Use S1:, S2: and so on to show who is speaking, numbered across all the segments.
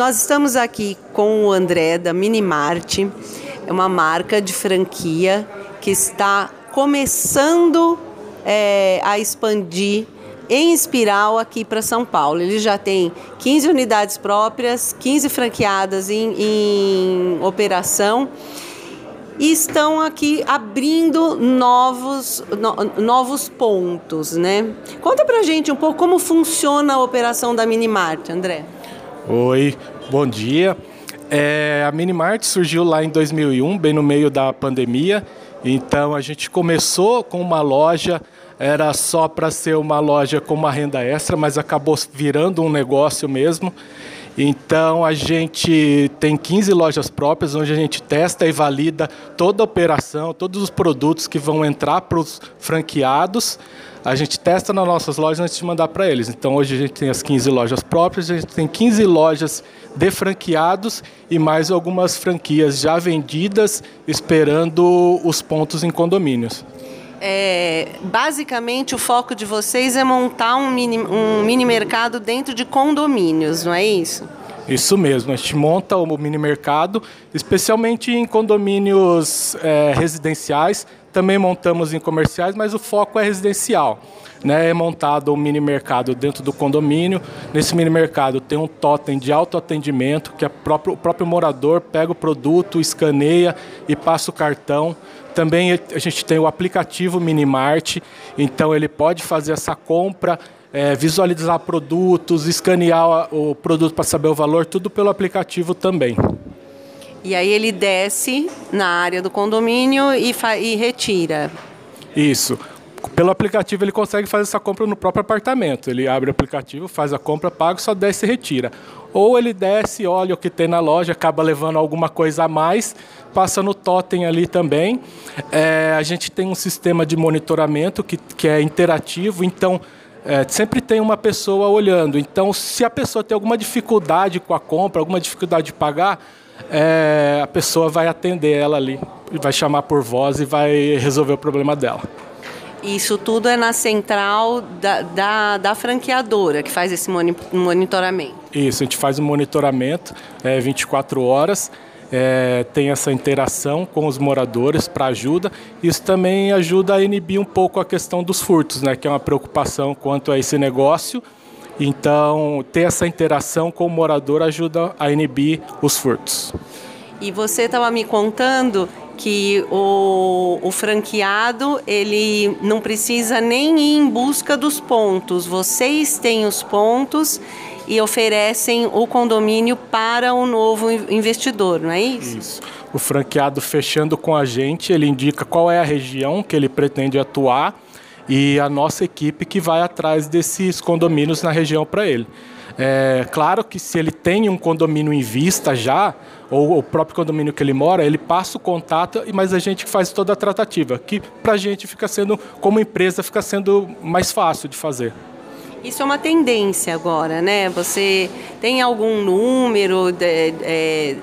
S1: Nós estamos aqui com o André da Minimart, é uma marca de franquia que está começando é, a expandir em espiral aqui para São Paulo. Ele já tem 15 unidades próprias, 15 franqueadas em, em operação e estão aqui abrindo novos, no, novos pontos, né? Conta pra gente um pouco como funciona a operação da Minimart, André.
S2: Oi, bom dia. É, a Minimart surgiu lá em 2001, bem no meio da pandemia. Então a gente começou com uma loja, era só para ser uma loja com uma renda extra, mas acabou virando um negócio mesmo. Então a gente tem 15 lojas próprias onde a gente testa e valida toda a operação, todos os produtos que vão entrar para os franqueados. A gente testa nas nossas lojas antes de mandar para eles. Então hoje a gente tem as 15 lojas próprias, a gente tem 15 lojas de franqueados e mais algumas franquias já vendidas esperando os pontos em condomínios.
S1: É, basicamente, o foco de vocês é montar um mini, um mini mercado dentro de condomínios, não é isso?
S2: Isso mesmo, a gente monta o mini mercado, especialmente em condomínios é, residenciais. Também montamos em comerciais, mas o foco é residencial. Né? É montado um mini mercado dentro do condomínio. Nesse mini mercado tem um totem de autoatendimento, que é próprio, o próprio morador pega o produto, escaneia e passa o cartão. Também a gente tem o aplicativo Minimart, então ele pode fazer essa compra, é, visualizar produtos, escanear o produto para saber o valor, tudo pelo aplicativo também.
S1: E aí ele desce na área do condomínio e, e retira.
S2: Isso. Pelo aplicativo ele consegue fazer essa compra no próprio apartamento. Ele abre o aplicativo, faz a compra, paga, só desce e retira. Ou ele desce, olha o que tem na loja, acaba levando alguma coisa a mais, passa no totem ali também. É, a gente tem um sistema de monitoramento que, que é interativo, então é, sempre tem uma pessoa olhando. Então, se a pessoa tem alguma dificuldade com a compra, alguma dificuldade de pagar, é, a pessoa vai atender ela ali, vai chamar por voz e vai resolver o problema dela.
S1: Isso tudo é na central da, da, da, franqueadora que faz esse monitoramento.
S2: Isso, a gente faz o um monitoramento é, 24 horas, é, tem essa interação com os moradores para ajuda. Isso também ajuda a inibir um pouco a questão dos furtos, né, que é uma preocupação quanto a esse negócio. Então, ter essa interação com o morador ajuda a inibir os furtos.
S1: E você estava me contando que o, o franqueado ele não precisa nem ir em busca dos pontos. Vocês têm os pontos e oferecem o condomínio para o novo investidor, não é isso?
S2: Isso. O franqueado fechando com a gente, ele indica qual é a região que ele pretende atuar e a nossa equipe que vai atrás desses condomínios na região para ele. É claro que se ele tem um condomínio em vista já, ou o próprio condomínio que ele mora, ele passa o contato, mas a gente faz toda a tratativa, que para a gente fica sendo, como empresa, fica sendo mais fácil de fazer.
S1: Isso é uma tendência agora, né? Você tem algum número de, é,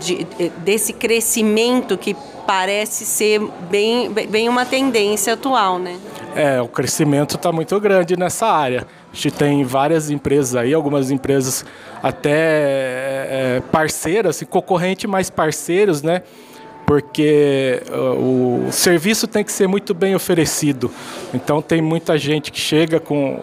S1: de, de, desse crescimento que parece ser bem, bem uma tendência atual, né?
S2: É, o crescimento está muito grande nessa área. A gente tem várias empresas aí, algumas empresas até é, parceiras, assim, concorrente mais parceiros, né? Porque uh, o serviço tem que ser muito bem oferecido. Então tem muita gente que chega com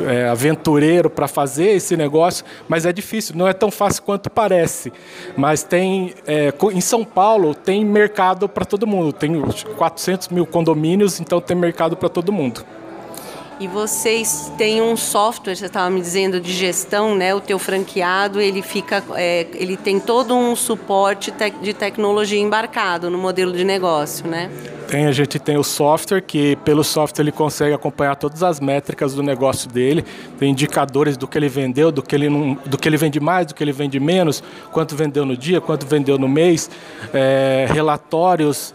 S2: é, aventureiro para fazer esse negócio, mas é difícil, não é tão fácil quanto parece. Mas tem é, em São Paulo tem mercado para todo mundo, tem 400 mil condomínios, então tem mercado para todo mundo.
S1: E vocês têm um software, você estava me dizendo, de gestão, né? O teu franqueado, ele fica, é, ele tem todo um suporte de tecnologia embarcado no modelo de negócio, né?
S2: Tem, a gente tem o software que pelo software ele consegue acompanhar todas as métricas do negócio dele, tem indicadores do que ele vendeu, do que ele não, do que ele vende mais, do que ele vende menos, quanto vendeu no dia, quanto vendeu no mês, é, relatórios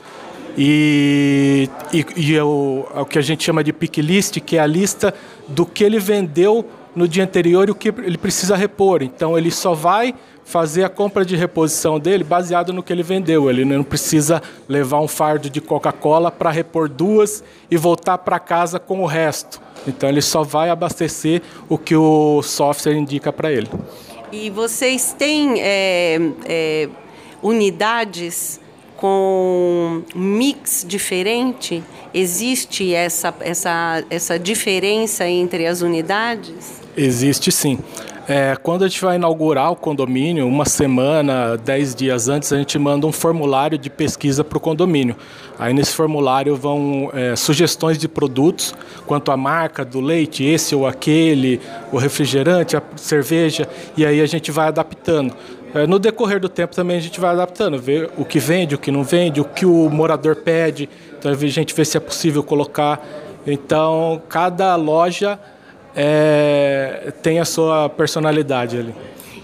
S2: e, e, e é o, é o que a gente chama de pick list, que é a lista do que ele vendeu no dia anterior e o que ele precisa repor. Então ele só vai fazer a compra de reposição dele baseado no que ele vendeu. Ele não precisa levar um fardo de Coca-Cola para repor duas e voltar para casa com o resto. Então ele só vai abastecer o que o software indica para ele.
S1: E vocês têm é, é, unidades com mix diferente? Existe essa, essa, essa diferença entre as unidades?
S2: Existe sim. É, quando a gente vai inaugurar o condomínio, uma semana, dez dias antes, a gente manda um formulário de pesquisa para o condomínio. Aí nesse formulário vão é, sugestões de produtos, quanto à marca do leite, esse ou aquele, o refrigerante, a cerveja, e aí a gente vai adaptando. É, no decorrer do tempo também a gente vai adaptando, ver o que vende, o que não vende, o que o morador pede, então a gente vê se é possível colocar. Então, cada loja é, tem a sua personalidade ali.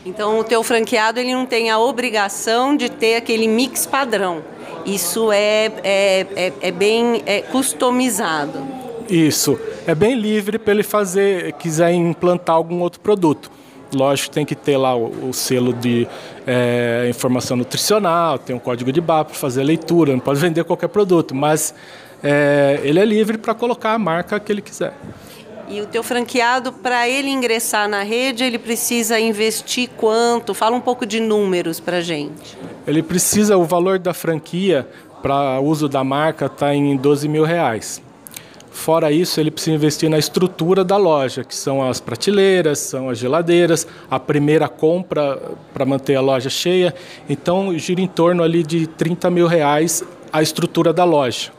S1: Então o teu franqueado ele não tem a obrigação de ter aquele mix padrão. Isso é, é, é, é bem é customizado.
S2: Isso. É bem livre para ele fazer, quiser implantar algum outro produto. Lógico, tem que ter lá o, o selo de é, informação nutricional, tem um código de barra para fazer a leitura, não pode vender qualquer produto, mas é, ele é livre para colocar a marca que ele quiser.
S1: E o teu franqueado, para ele ingressar na rede, ele precisa investir quanto? Fala um pouco de números para gente.
S2: Ele precisa, o valor da franquia para uso da marca está em 12 mil reais. Fora isso, ele precisa investir na estrutura da loja, que são as prateleiras, são as geladeiras, a primeira compra para manter a loja cheia. Então, gira em torno ali de 30 mil reais a estrutura da loja.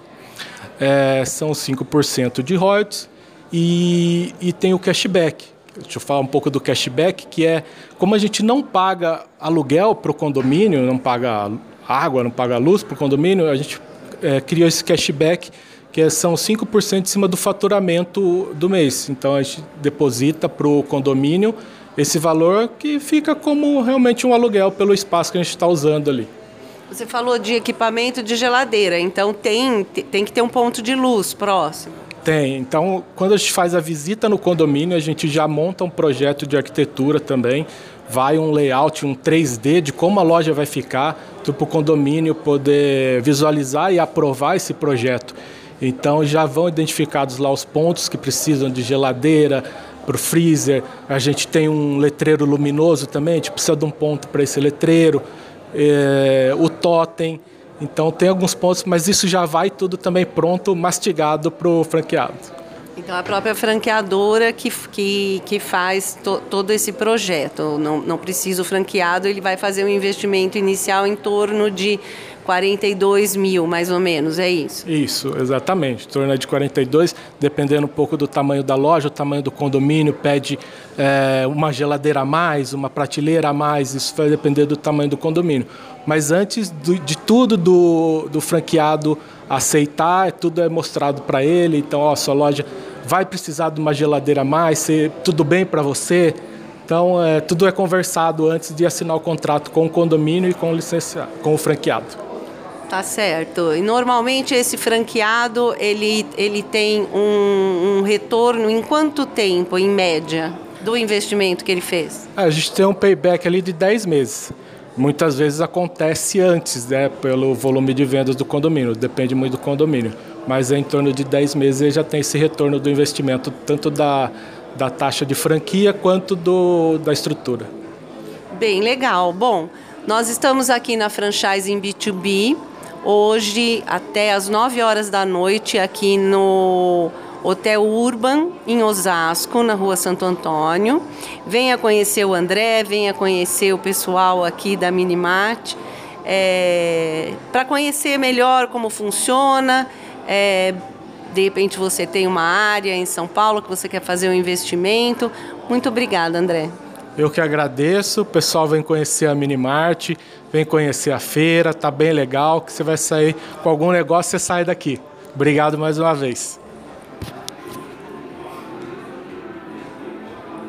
S2: É, são 5% de royalties e, e tem o cashback. Deixa eu falar um pouco do cashback, que é como a gente não paga aluguel para o condomínio, não paga água, não paga luz para o condomínio, a gente é, criou esse cashback que são 5% em cima do faturamento do mês. Então a gente deposita para o condomínio esse valor que fica como realmente um aluguel pelo espaço que a gente está usando ali.
S1: Você falou de equipamento de geladeira, então tem, tem que ter um ponto de luz próximo.
S2: Tem. Então, quando a gente faz a visita no condomínio, a gente já monta um projeto de arquitetura também. Vai um layout, um 3D de como a loja vai ficar, para o condomínio poder visualizar e aprovar esse projeto. Então, já vão identificados lá os pontos que precisam de geladeira, para o freezer. A gente tem um letreiro luminoso também, a gente precisa de um ponto para esse letreiro. É, o totem. Então tem alguns pontos, mas isso já vai tudo também pronto, mastigado para o franqueado.
S1: Então a própria franqueadora que, que, que faz to, todo esse projeto. Não, não precisa o franqueado, ele vai fazer um investimento inicial em torno de 42 mil, mais ou menos, é isso?
S2: Isso, exatamente. Em torno de 42, dependendo um pouco do tamanho da loja, o tamanho do condomínio, pede é, uma geladeira a mais, uma prateleira a mais, isso vai depender do tamanho do condomínio. Mas antes do, de tudo do, do franqueado aceitar, tudo é mostrado para ele. Então, ó, sua loja vai precisar de uma geladeira a mais, se, tudo bem para você? Então, é, tudo é conversado antes de assinar o contrato com o condomínio e com o, licenciado, com o franqueado.
S1: Tá certo. E normalmente esse franqueado ele, ele tem um, um retorno em quanto tempo, em média, do investimento que ele fez?
S2: A gente tem um payback ali de 10 meses muitas vezes acontece antes, né, pelo volume de vendas do condomínio, depende muito do condomínio. Mas em torno de 10 meses ele já tem esse retorno do investimento, tanto da, da taxa de franquia quanto do, da estrutura.
S1: Bem legal. Bom, nós estamos aqui na franchise em B2B, hoje até às 9 horas da noite, aqui no Hotel Urban, em Osasco, na rua Santo Antônio. Venha conhecer o André, venha conhecer o pessoal aqui da Minimart, é, para conhecer melhor como funciona. É, de repente você tem uma área em São Paulo que você quer fazer um investimento. Muito obrigada, André.
S2: Eu que agradeço. O pessoal vem conhecer a Minimart, vem conhecer a feira, tá bem legal. Que você vai sair com algum negócio, você sai daqui. Obrigado mais uma vez.